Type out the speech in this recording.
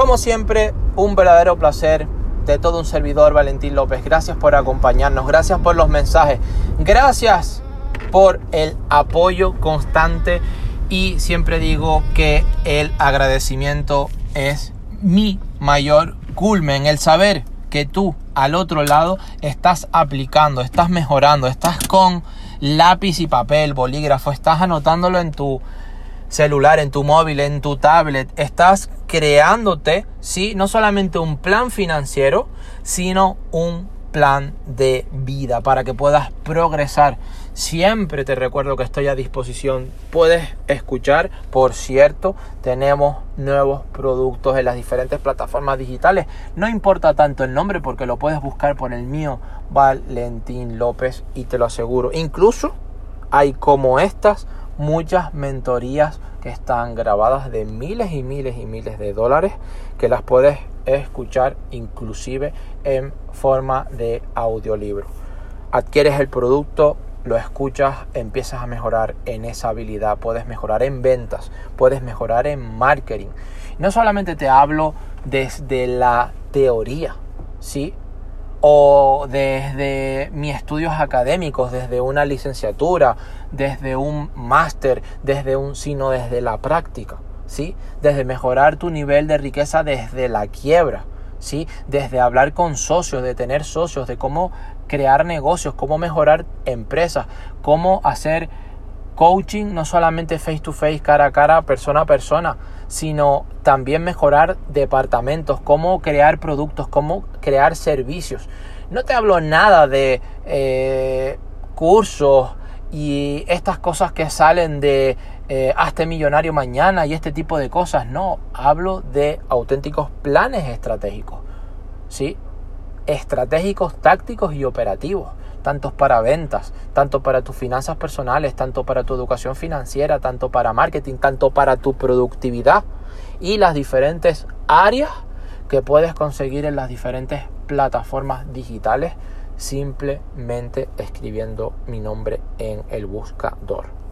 Como siempre, un verdadero placer de todo un servidor, Valentín López. Gracias por acompañarnos, gracias por los mensajes, gracias por el apoyo constante y siempre digo que el agradecimiento es mi mayor culmen, el saber que tú al otro lado estás aplicando, estás mejorando, estás con lápiz y papel, bolígrafo, estás anotándolo en tu celular, en tu móvil, en tu tablet, estás creándote, sí, no solamente un plan financiero, sino un plan de vida para que puedas progresar. Siempre te recuerdo que estoy a disposición. Puedes escuchar, por cierto, tenemos nuevos productos en las diferentes plataformas digitales. No importa tanto el nombre porque lo puedes buscar por el mío, Valentín López, y te lo aseguro. Incluso hay como estas muchas mentorías que están grabadas de miles y miles y miles de dólares que las puedes escuchar inclusive en forma de audiolibro. Adquieres el producto, lo escuchas, empiezas a mejorar en esa habilidad, puedes mejorar en ventas, puedes mejorar en marketing. No solamente te hablo desde la teoría, ¿sí? O desde mis estudios académicos, desde una licenciatura, desde un máster, desde un sino desde la práctica, ¿sí? Desde mejorar tu nivel de riqueza desde la quiebra, ¿sí? Desde hablar con socios, de tener socios, de cómo crear negocios, cómo mejorar empresas, cómo hacer coaching no solamente face to face, cara a cara, persona a persona, sino también mejorar departamentos, cómo crear productos, cómo crear servicios. No te hablo nada de eh, cursos y estas cosas que salen de eh, hazte millonario mañana y este tipo de cosas. No, hablo de auténticos planes estratégicos. ¿Sí? Estratégicos, tácticos y operativos tanto para ventas, tanto para tus finanzas personales, tanto para tu educación financiera, tanto para marketing, tanto para tu productividad y las diferentes áreas que puedes conseguir en las diferentes plataformas digitales simplemente escribiendo mi nombre en el buscador.